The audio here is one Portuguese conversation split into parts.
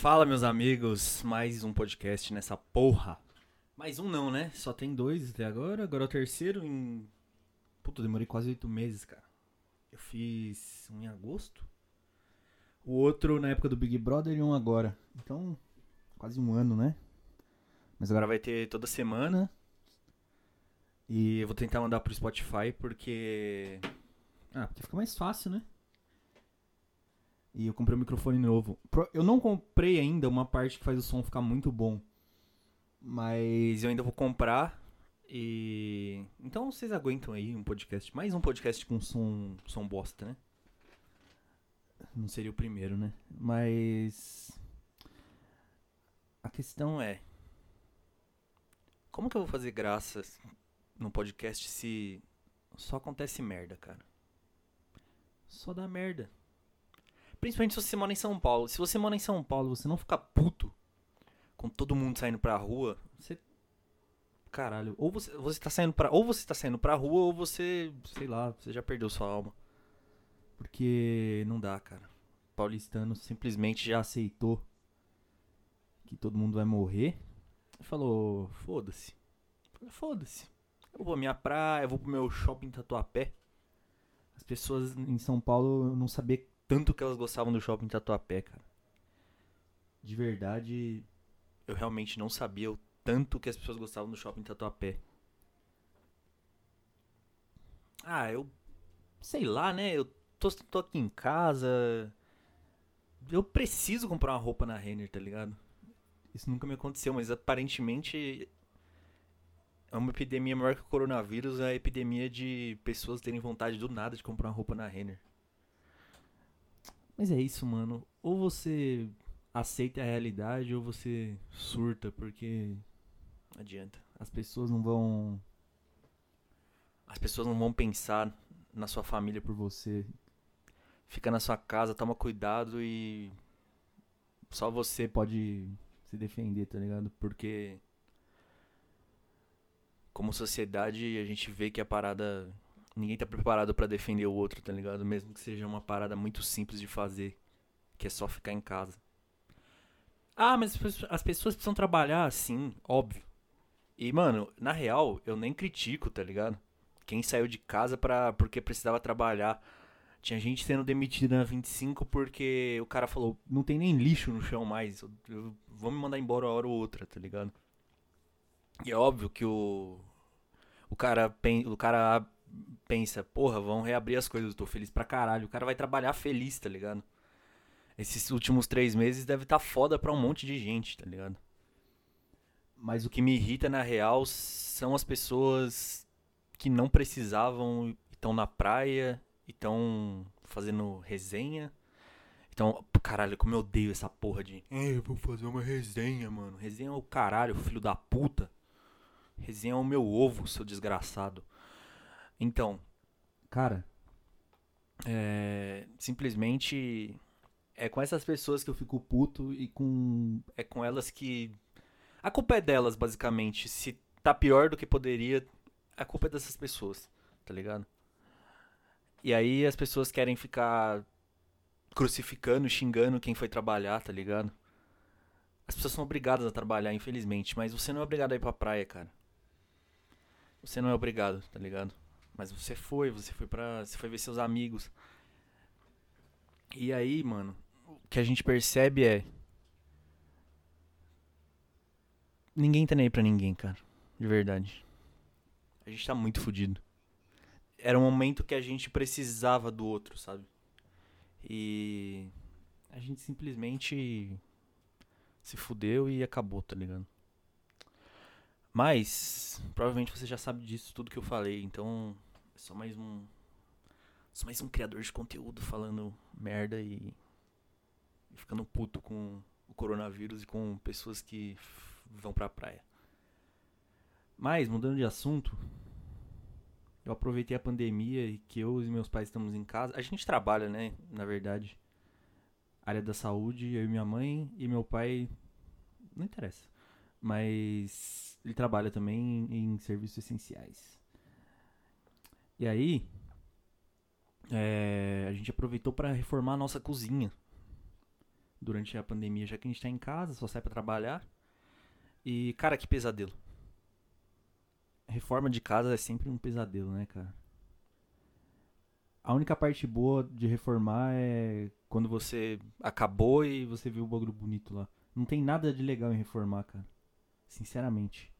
Fala, meus amigos, mais um podcast nessa porra. Mais um não, né? Só tem dois até agora, agora é o terceiro em... Puta, demorei quase oito meses, cara. Eu fiz um em agosto, o outro na época do Big Brother e um agora. Então, quase um ano, né? Mas agora vai ter toda semana. E eu vou tentar mandar pro Spotify porque... Ah, porque fica mais fácil, né? E eu comprei um microfone novo. Eu não comprei ainda uma parte que faz o som ficar muito bom. Mas eu ainda vou comprar. E. Então vocês aguentam aí um podcast. Mais um podcast com som, som bosta, né? Não seria o primeiro, né? Mas. A questão é. Como que eu vou fazer graças no podcast se só acontece merda, cara? Só dá merda. Principalmente se você mora em São Paulo. Se você mora em São Paulo, você não ficar puto com todo mundo saindo pra rua, você caralho, ou você, você tá saindo pra ou você tá saindo pra rua ou você, sei lá, você já perdeu sua alma. Porque não dá, cara. Paulistano simplesmente já aceitou que todo mundo vai morrer. Falou, foda-se. Foda-se. Eu vou à minha praia, eu vou pro meu shopping Tatuapé. As pessoas em São Paulo não sabia tanto que elas gostavam do shopping Tatuapé, cara. De verdade, eu realmente não sabia o tanto que as pessoas gostavam do shopping Tatuapé. Ah, eu sei lá, né? Eu tô, tô aqui em casa. Eu preciso comprar uma roupa na Renner, tá ligado? Isso nunca me aconteceu, mas aparentemente é uma epidemia maior que o coronavírus, é a epidemia de pessoas terem vontade do nada de comprar uma roupa na Renner. Mas é isso, mano. Ou você aceita a realidade ou você surta, porque não adianta. As pessoas não vão as pessoas não vão pensar na sua família por você. Fica na sua casa, toma cuidado e só você pode se defender, tá ligado? Porque como sociedade a gente vê que a parada ninguém tá preparado pra defender o outro, tá ligado? Mesmo que seja uma parada muito simples de fazer, que é só ficar em casa. Ah, mas as pessoas- as pessoas precisam trabalhar, sim, óbvio. E, mano, na real, eu nem critico, tá ligado? Quem saiu de casa pra, porque precisava trabalhar. Tinha gente sendo demitida na 25 porque o cara falou, não tem nem lixo no chão mais. Eu, eu- vou me mandar embora uma hora ou outra, tá ligado? E é óbvio que o. O cara, o cara pensa, porra, vão reabrir as coisas, eu tô feliz pra caralho. O cara vai trabalhar feliz, tá ligado? Esses últimos três meses deve estar foda pra um monte de gente, tá ligado? Mas o que me irrita na real são as pessoas que não precisavam estão na praia e estão fazendo resenha. Então, caralho, como eu odeio essa porra de. "É, eu vou fazer uma resenha, mano. Resenha é o caralho, filho da puta. Resenha é o meu ovo, seu desgraçado. Então, cara, é. Simplesmente. É com essas pessoas que eu fico puto e com. É com elas que. A culpa é delas, basicamente. Se tá pior do que poderia, a culpa é dessas pessoas, tá ligado? E aí as pessoas querem ficar crucificando, xingando quem foi trabalhar, tá ligado? As pessoas são obrigadas a trabalhar, infelizmente, mas você não é obrigado a ir pra praia, cara. Você não é obrigado, tá ligado? Mas você foi, você foi pra. Você foi ver seus amigos. E aí, mano, o que a gente percebe é. Ninguém tá nem aí pra ninguém, cara. De verdade. A gente tá muito fudido. Era um momento que a gente precisava do outro, sabe? E. A gente simplesmente. Se fudeu e acabou, tá ligado? Mas. Provavelmente você já sabe disso, tudo que eu falei. Então. Só mais um. Só mais um criador de conteúdo falando merda e. e ficando puto com o coronavírus e com pessoas que vão pra praia. Mas, mudando de assunto, eu aproveitei a pandemia e que eu e meus pais estamos em casa. A gente trabalha, né? Na verdade. Área da saúde, eu e minha mãe e meu pai. Não interessa. Mas ele trabalha também em serviços essenciais. E aí, é, a gente aproveitou para reformar a nossa cozinha. durante a pandemia, já que a gente tá em casa, só sai pra trabalhar. E, cara, que pesadelo. Reforma de casa é sempre um pesadelo, né, cara? A única parte boa de reformar é quando você acabou e você viu o bagulho bonito lá. Não tem nada de legal em reformar, cara. Sinceramente.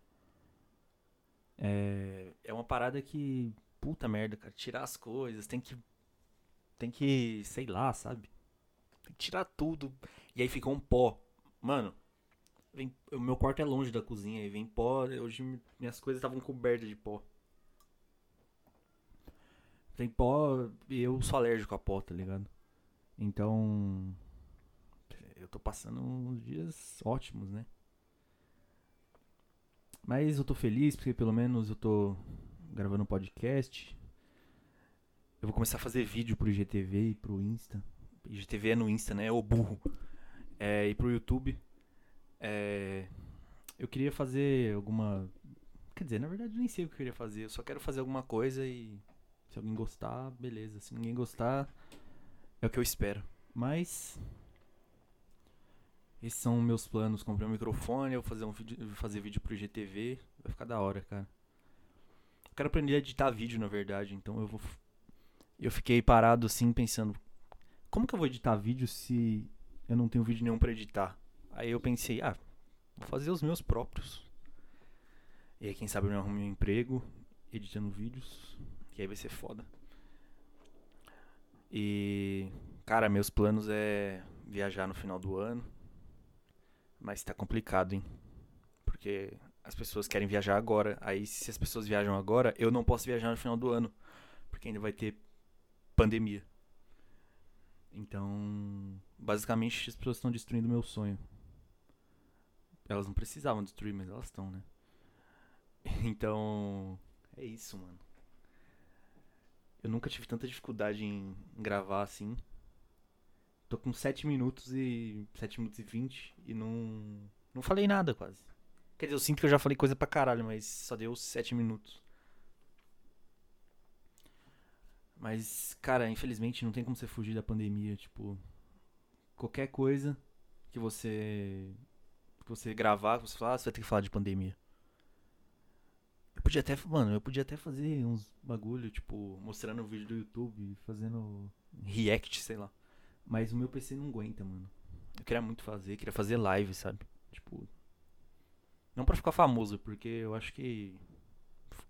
É, é uma parada que. Puta merda, cara. Tirar as coisas, tem que. Tem que. Sei lá, sabe? Tem que tirar tudo. E aí fica um pó. Mano, vem, o meu quarto é longe da cozinha e vem pó. Hoje minhas coisas estavam cobertas de pó. Tem pó e eu sou alérgico a pó, tá ligado? Então. Eu tô passando uns dias ótimos, né? Mas eu tô feliz porque pelo menos eu tô gravando um podcast. Eu vou começar a fazer vídeo pro IGTV e pro Insta. IGTV é no Insta, né? É o burro. É, e pro YouTube. É, eu queria fazer alguma. Quer dizer, na verdade eu nem sei o que eu queria fazer. Eu só quero fazer alguma coisa e. Se alguém gostar, beleza. Se ninguém gostar, é o que eu espero. Mas. Esses são meus planos. Comprei um microfone, eu vou fazer, um vídeo, fazer vídeo pro IGTV. Vai ficar da hora, cara. Quero aprender a editar vídeo, na verdade. Então eu vou. Eu fiquei parado assim, pensando. Como que eu vou editar vídeo se eu não tenho vídeo nenhum para editar? Aí eu pensei, ah, vou fazer os meus próprios. E aí, quem sabe eu não arrumo um emprego editando vídeos. Que aí vai ser foda. E. Cara, meus planos é viajar no final do ano. Mas tá complicado, hein? Porque as pessoas querem viajar agora. Aí, se as pessoas viajam agora, eu não posso viajar no final do ano. Porque ainda vai ter pandemia. Então, basicamente, as pessoas estão destruindo meu sonho. Elas não precisavam destruir, mas elas estão, né? Então, é isso, mano. Eu nunca tive tanta dificuldade em gravar assim. Tô com 7 minutos e. 7 minutos e 20 e não. Não falei nada quase. Quer dizer, eu sinto que eu já falei coisa pra caralho, mas só deu 7 minutos. Mas, cara, infelizmente não tem como você fugir da pandemia. Tipo, qualquer coisa que você que você gravar, que você falar, ah, você vai ter que falar de pandemia. Eu podia até, mano, eu podia até fazer uns bagulho, tipo, mostrando o vídeo do YouTube, fazendo react, sei lá. Mas o meu PC não aguenta, mano. Eu queria muito fazer, queria fazer live, sabe? Não para ficar famoso, porque eu acho que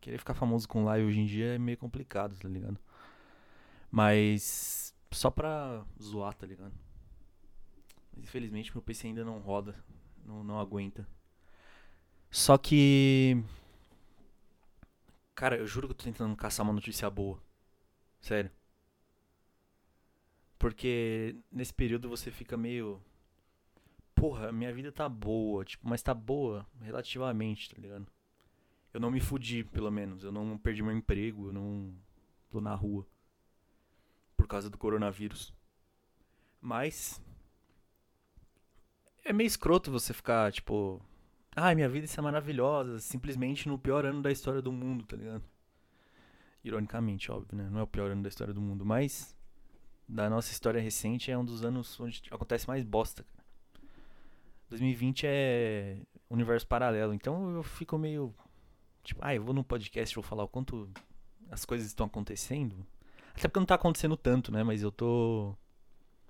querer ficar famoso com live hoje em dia é meio complicado, tá ligado? Mas só pra zoar, tá ligado? Mas infelizmente meu PC ainda não roda. Não, não aguenta. Só que. Cara, eu juro que eu tô tentando caçar uma notícia boa. Sério. Porque nesse período você fica meio. Porra, minha vida tá boa, tipo, mas tá boa relativamente, tá ligado? Eu não me fudi, pelo menos. Eu não perdi meu emprego, eu não tô na rua. Por causa do coronavírus. Mas é meio escroto você ficar, tipo. Ai, minha vida isso é maravilhosa, simplesmente no pior ano da história do mundo, tá ligado? Ironicamente, óbvio, né? Não é o pior ano da história do mundo, mas da nossa história recente é um dos anos onde acontece mais bosta, cara. 2020 é universo paralelo, então eu fico meio tipo, ah, eu vou no podcast vou falar o quanto as coisas estão acontecendo. Até porque não tá acontecendo tanto, né? Mas eu tô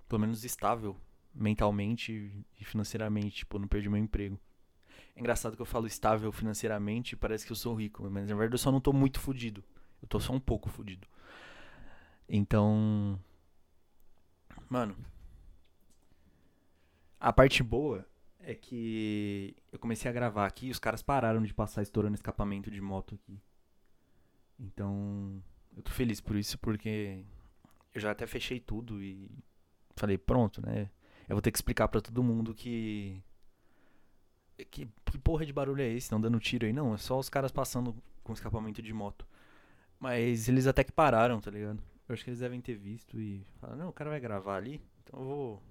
pelo menos estável mentalmente e financeiramente, tipo, não perdi meu emprego. É engraçado que eu falo estável financeiramente e parece que eu sou rico, mas na verdade eu só não tô muito fudido. Eu tô só um pouco fudido. Então. Mano. A parte boa é que eu comecei a gravar aqui e os caras pararam de passar estourando escapamento de moto aqui. Então. Eu tô feliz por isso porque eu já até fechei tudo e falei, pronto, né? eu vou ter que explicar para todo mundo que, que. Que porra de barulho é esse? Estão dando tiro aí? Não, é só os caras passando com escapamento de moto. Mas eles até que pararam, tá ligado? Eu acho que eles devem ter visto e falaram, não, o cara vai gravar ali, então eu vou.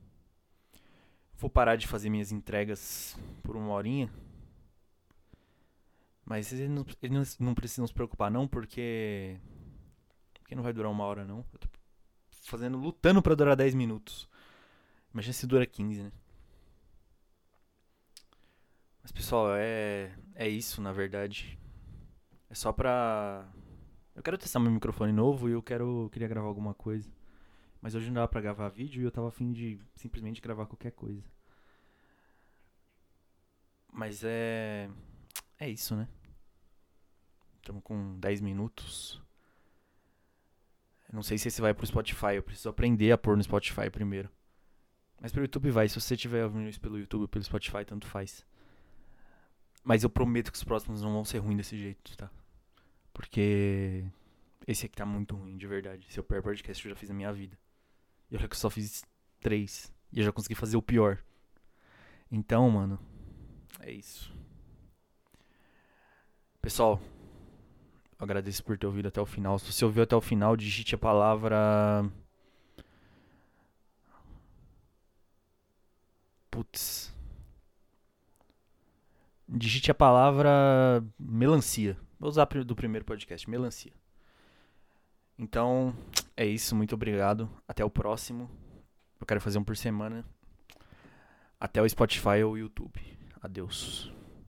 Vou parar de fazer minhas entregas por uma horinha. Mas eles não, não precisam se preocupar não, porque. Porque não vai durar uma hora não. Eu tô fazendo, lutando para durar 10 minutos. Imagina se dura 15, né? Mas pessoal, é. É isso, na verdade. É só pra. Eu quero testar meu microfone novo e eu quero. queria gravar alguma coisa. Mas hoje não dava pra gravar vídeo e eu tava afim de simplesmente gravar qualquer coisa. Mas é. É isso, né? Estamos com 10 minutos. Eu não sei se esse vai pro Spotify. Eu preciso aprender a pôr no Spotify primeiro. Mas pro YouTube vai. Se você tiver ouvindo isso pelo YouTube ou pelo Spotify, tanto faz. Mas eu prometo que os próximos não vão ser ruins desse jeito, tá? Porque esse aqui tá muito ruim, de verdade. Esse é o pior podcast eu já fiz na minha vida. E olha que eu só fiz três. E eu já consegui fazer o pior. Então, mano, é isso. Pessoal, agradeço por ter ouvido até o final. Se você ouviu até o final, digite a palavra. Putz. Digite a palavra melancia. Vou usar do primeiro podcast, melancia. Então, é isso. Muito obrigado. Até o próximo. Eu quero fazer um por semana. Até o Spotify ou o YouTube. Adeus.